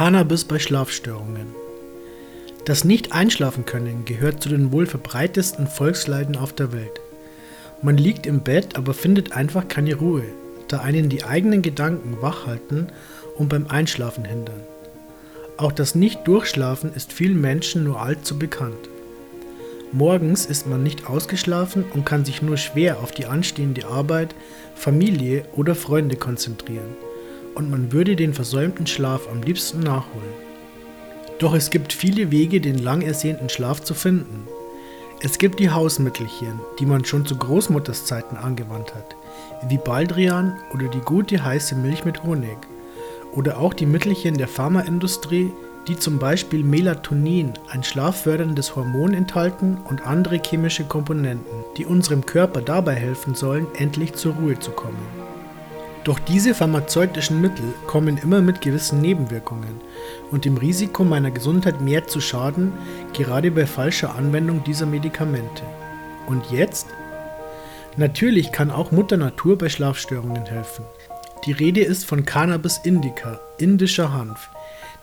Cannabis bei Schlafstörungen. Das Nicht-Einschlafen-Können gehört zu den wohl verbreitetsten Volksleiden auf der Welt. Man liegt im Bett, aber findet einfach keine Ruhe, da einen die eigenen Gedanken wach halten und beim Einschlafen hindern. Auch das Nicht-Durchschlafen ist vielen Menschen nur allzu bekannt. Morgens ist man nicht ausgeschlafen und kann sich nur schwer auf die anstehende Arbeit, Familie oder Freunde konzentrieren. Und man würde den versäumten Schlaf am liebsten nachholen. Doch es gibt viele Wege, den lang ersehnten Schlaf zu finden. Es gibt die Hausmittelchen, die man schon zu Großmutters Zeiten angewandt hat, wie Baldrian oder die gute heiße Milch mit Honig. Oder auch die Mittelchen der Pharmaindustrie, die zum Beispiel Melatonin, ein schlafförderndes Hormon enthalten und andere chemische Komponenten, die unserem Körper dabei helfen sollen, endlich zur Ruhe zu kommen. Doch diese pharmazeutischen Mittel kommen immer mit gewissen Nebenwirkungen und dem Risiko meiner Gesundheit mehr zu schaden, gerade bei falscher Anwendung dieser Medikamente. Und jetzt? Natürlich kann auch Mutter Natur bei Schlafstörungen helfen. Die Rede ist von Cannabis indica, indischer Hanf,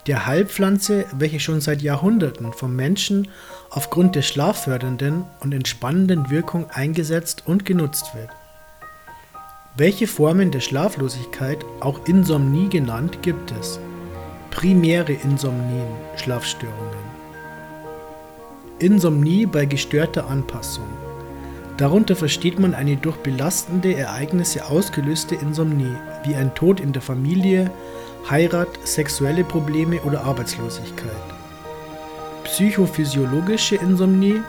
der Heilpflanze, welche schon seit Jahrhunderten vom Menschen aufgrund der schlaffördernden und entspannenden Wirkung eingesetzt und genutzt wird. Welche Formen der Schlaflosigkeit, auch Insomnie genannt, gibt es? Primäre Insomnien, Schlafstörungen. Insomnie bei gestörter Anpassung. Darunter versteht man eine durch belastende Ereignisse ausgelöste Insomnie, wie ein Tod in der Familie, Heirat, sexuelle Probleme oder Arbeitslosigkeit. Psychophysiologische Insomnie,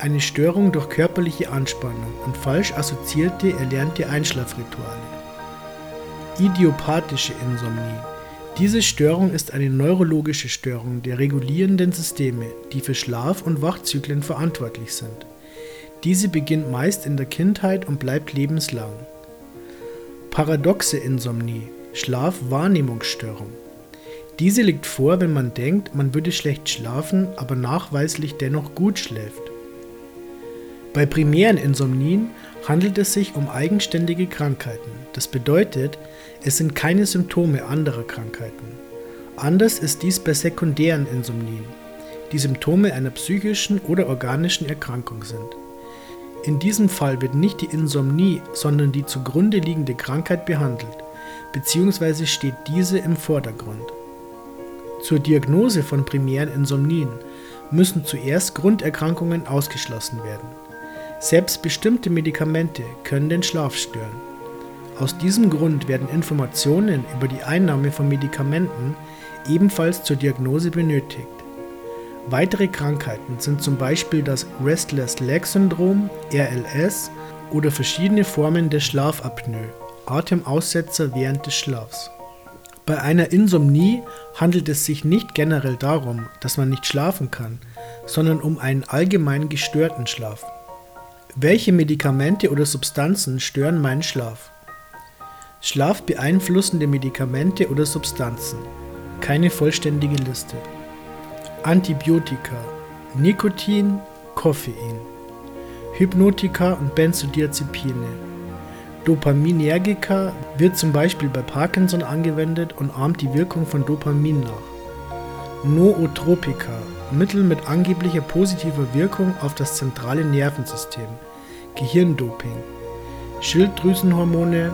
eine Störung durch körperliche Anspannung und falsch assoziierte erlernte Einschlafrituale. Idiopathische Insomnie. Diese Störung ist eine neurologische Störung der regulierenden Systeme, die für Schlaf- und Wachzyklen verantwortlich sind. Diese beginnt meist in der Kindheit und bleibt lebenslang. Paradoxe Insomnie Schlafwahrnehmungsstörung. Diese liegt vor, wenn man denkt, man würde schlecht schlafen, aber nachweislich dennoch gut schläft. Bei primären Insomnien handelt es sich um eigenständige Krankheiten. Das bedeutet, es sind keine Symptome anderer Krankheiten. Anders ist dies bei sekundären Insomnien, die Symptome einer psychischen oder organischen Erkrankung sind. In diesem Fall wird nicht die Insomnie, sondern die zugrunde liegende Krankheit behandelt bzw. steht diese im Vordergrund. Zur Diagnose von primären Insomnien müssen zuerst Grunderkrankungen ausgeschlossen werden. Selbst bestimmte Medikamente können den Schlaf stören. Aus diesem Grund werden Informationen über die Einnahme von Medikamenten ebenfalls zur Diagnose benötigt. Weitere Krankheiten sind zum Beispiel das Restless Leg Syndrom, RLS oder verschiedene Formen der Schlafapnoe. Atemaussetzer während des Schlafs. Bei einer Insomnie handelt es sich nicht generell darum, dass man nicht schlafen kann, sondern um einen allgemein gestörten Schlaf. Welche Medikamente oder Substanzen stören meinen Schlaf? Schlafbeeinflussende Medikamente oder Substanzen. Keine vollständige Liste. Antibiotika, Nikotin, Koffein, Hypnotika und Benzodiazepine. Dopaminergika wird zum Beispiel bei Parkinson angewendet und ahmt die Wirkung von Dopamin nach. Nootropika, Mittel mit angeblicher positiver Wirkung auf das zentrale Nervensystem, Gehirndoping. Schilddrüsenhormone,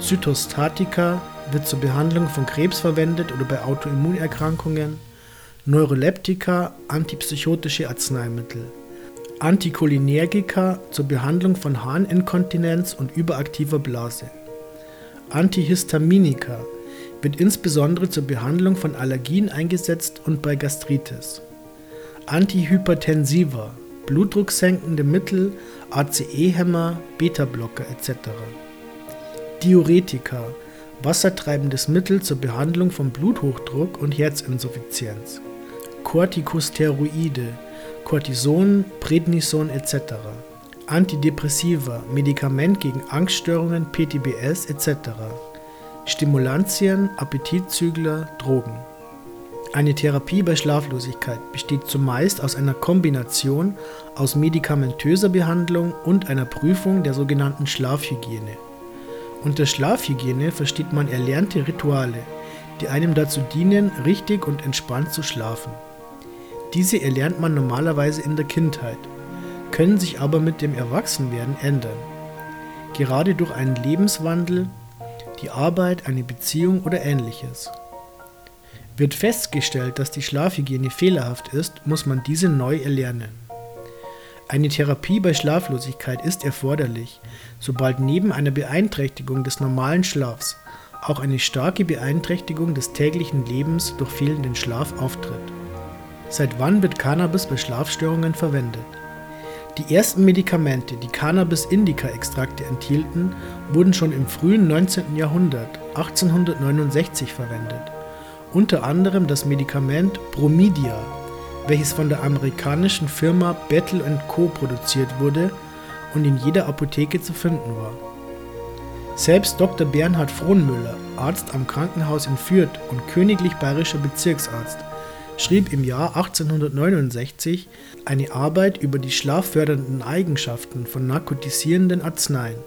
Zytostatika wird zur Behandlung von Krebs verwendet oder bei Autoimmunerkrankungen. Neuroleptika, antipsychotische Arzneimittel. Anticholinergika zur Behandlung von Harninkontinenz und überaktiver Blase. Antihistaminika wird insbesondere zur Behandlung von Allergien eingesetzt und bei Gastritis. Antihypertensiva, blutdrucksenkende Mittel, ACE-Hämmer, Beta-Blocker etc. Diuretika, wassertreibendes Mittel zur Behandlung von Bluthochdruck und Herzinsuffizienz. Corticosteroide, Cortison, Prednison etc. Antidepressiva, Medikament gegen Angststörungen, PTBS etc. Stimulantien, Appetitzügler, Drogen. Eine Therapie bei Schlaflosigkeit besteht zumeist aus einer Kombination aus medikamentöser Behandlung und einer Prüfung der sogenannten Schlafhygiene. Unter Schlafhygiene versteht man erlernte Rituale, die einem dazu dienen, richtig und entspannt zu schlafen. Diese erlernt man normalerweise in der Kindheit, können sich aber mit dem Erwachsenwerden ändern. Gerade durch einen Lebenswandel, die Arbeit, eine Beziehung oder ähnliches. Wird festgestellt, dass die Schlafhygiene fehlerhaft ist, muss man diese neu erlernen. Eine Therapie bei Schlaflosigkeit ist erforderlich, sobald neben einer Beeinträchtigung des normalen Schlafs auch eine starke Beeinträchtigung des täglichen Lebens durch fehlenden Schlaf auftritt. Seit wann wird Cannabis bei Schlafstörungen verwendet? Die ersten Medikamente, die Cannabis indica Extrakte enthielten, wurden schon im frühen 19. Jahrhundert 1869 verwendet. Unter anderem das Medikament Bromidia, welches von der amerikanischen Firma Battle Co. produziert wurde und in jeder Apotheke zu finden war. Selbst Dr. Bernhard Frohnmüller, Arzt am Krankenhaus in Fürth und königlich bayerischer Bezirksarzt, schrieb im Jahr 1869 eine Arbeit über die schlaffördernden Eigenschaften von narkotisierenden Arzneien,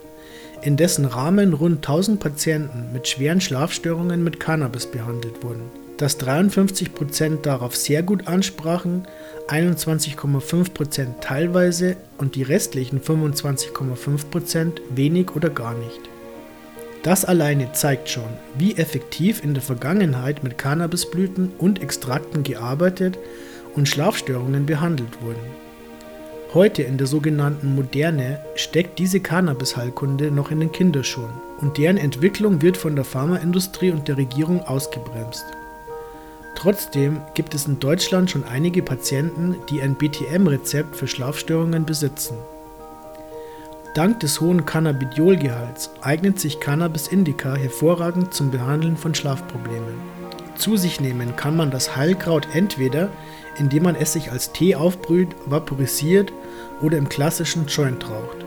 in dessen Rahmen rund 1000 Patienten mit schweren Schlafstörungen mit Cannabis behandelt wurden. Dass 53% darauf sehr gut ansprachen, 21,5% teilweise und die restlichen 25,5% wenig oder gar nicht. Das alleine zeigt schon, wie effektiv in der Vergangenheit mit Cannabisblüten und Extrakten gearbeitet und Schlafstörungen behandelt wurden. Heute in der sogenannten Moderne steckt diese Cannabis-Heilkunde noch in den Kinderschuhen und deren Entwicklung wird von der Pharmaindustrie und der Regierung ausgebremst. Trotzdem gibt es in Deutschland schon einige Patienten, die ein BTM-Rezept für Schlafstörungen besitzen. Dank des hohen Cannabidiolgehalts eignet sich Cannabis indica hervorragend zum Behandeln von Schlafproblemen. Zu sich nehmen kann man das Heilkraut entweder, indem man es sich als Tee aufbrüht, vaporisiert oder im klassischen Joint raucht,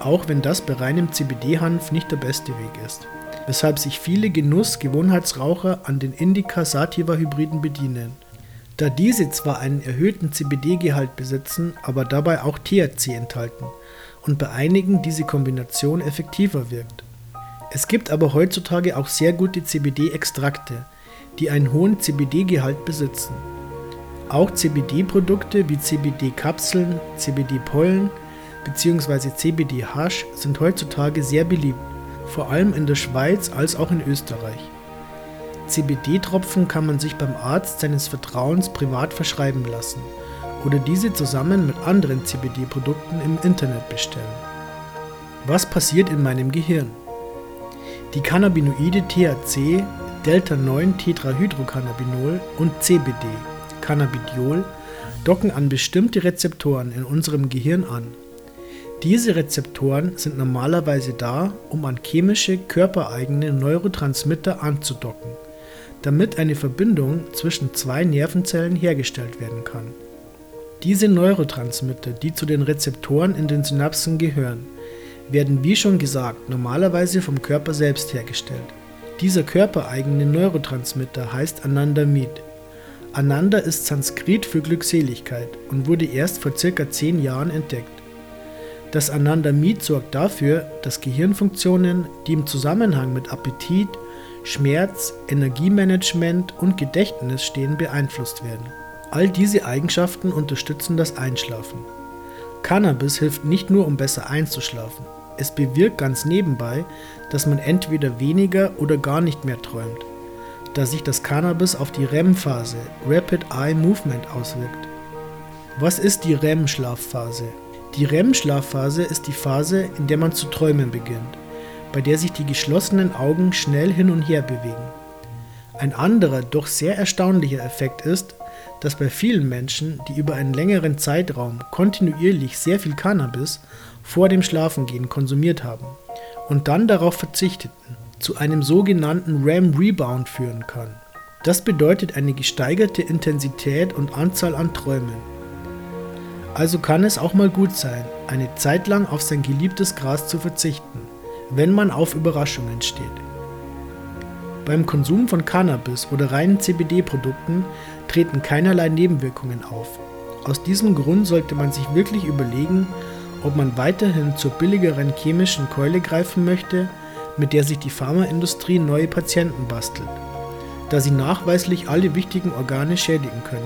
auch wenn das bei reinem CBD-Hanf nicht der beste Weg ist, weshalb sich viele Genuss-Gewohnheitsraucher an den Indica-Sativa-Hybriden bedienen. Da diese zwar einen erhöhten CBD-Gehalt besitzen, aber dabei auch THC enthalten und bei einigen diese Kombination effektiver wirkt. Es gibt aber heutzutage auch sehr gute CBD-Extrakte, die einen hohen CBD-Gehalt besitzen. Auch CBD-Produkte wie CBD-Kapseln, CBD-Pollen bzw. CBD-Hasch sind heutzutage sehr beliebt, vor allem in der Schweiz als auch in Österreich. CBD-Tropfen kann man sich beim Arzt seines Vertrauens privat verschreiben lassen oder diese zusammen mit anderen CBD-Produkten im Internet bestellen. Was passiert in meinem Gehirn? Die Cannabinoide THC, Delta-9-Tetrahydrocannabinol und CBD, Cannabidiol, docken an bestimmte Rezeptoren in unserem Gehirn an. Diese Rezeptoren sind normalerweise da, um an chemische, körpereigene Neurotransmitter anzudocken, damit eine Verbindung zwischen zwei Nervenzellen hergestellt werden kann. Diese Neurotransmitter, die zu den Rezeptoren in den Synapsen gehören, werden wie schon gesagt normalerweise vom Körper selbst hergestellt. Dieser körpereigene Neurotransmitter heißt Anandamid. Ananda ist Sanskrit für Glückseligkeit und wurde erst vor circa 10 Jahren entdeckt. Das Anandamid sorgt dafür, dass Gehirnfunktionen, die im Zusammenhang mit Appetit, Schmerz, Energiemanagement und Gedächtnis stehen, beeinflusst werden. All diese Eigenschaften unterstützen das Einschlafen. Cannabis hilft nicht nur, um besser einzuschlafen. Es bewirkt ganz nebenbei, dass man entweder weniger oder gar nicht mehr träumt, da sich das Cannabis auf die REM-Phase, Rapid Eye Movement, auswirkt. Was ist die REM-Schlafphase? Die REM-Schlafphase ist die Phase, in der man zu träumen beginnt, bei der sich die geschlossenen Augen schnell hin und her bewegen. Ein anderer, doch sehr erstaunlicher Effekt ist, dass bei vielen Menschen, die über einen längeren Zeitraum kontinuierlich sehr viel Cannabis vor dem Schlafengehen konsumiert haben und dann darauf verzichteten, zu einem sogenannten REM Rebound führen kann. Das bedeutet eine gesteigerte Intensität und Anzahl an Träumen. Also kann es auch mal gut sein, eine Zeit lang auf sein geliebtes Gras zu verzichten, wenn man auf Überraschungen steht. Beim Konsum von Cannabis oder reinen CBD-Produkten treten keinerlei Nebenwirkungen auf. Aus diesem Grund sollte man sich wirklich überlegen, ob man weiterhin zur billigeren chemischen Keule greifen möchte, mit der sich die Pharmaindustrie neue Patienten bastelt. da sie nachweislich alle wichtigen Organe schädigen können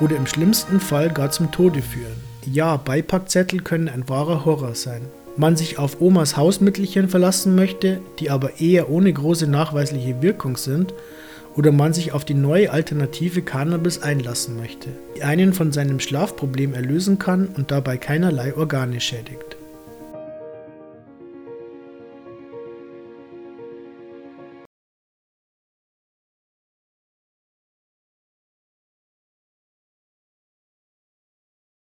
oder im schlimmsten Fall gar zum Tode führen. Ja, Beipackzettel können ein wahrer Horror sein. Man sich auf Omas Hausmittelchen verlassen möchte, die aber eher ohne große nachweisliche Wirkung sind, oder man sich auf die neue alternative Cannabis einlassen möchte, die einen von seinem Schlafproblem erlösen kann und dabei keinerlei Organe schädigt.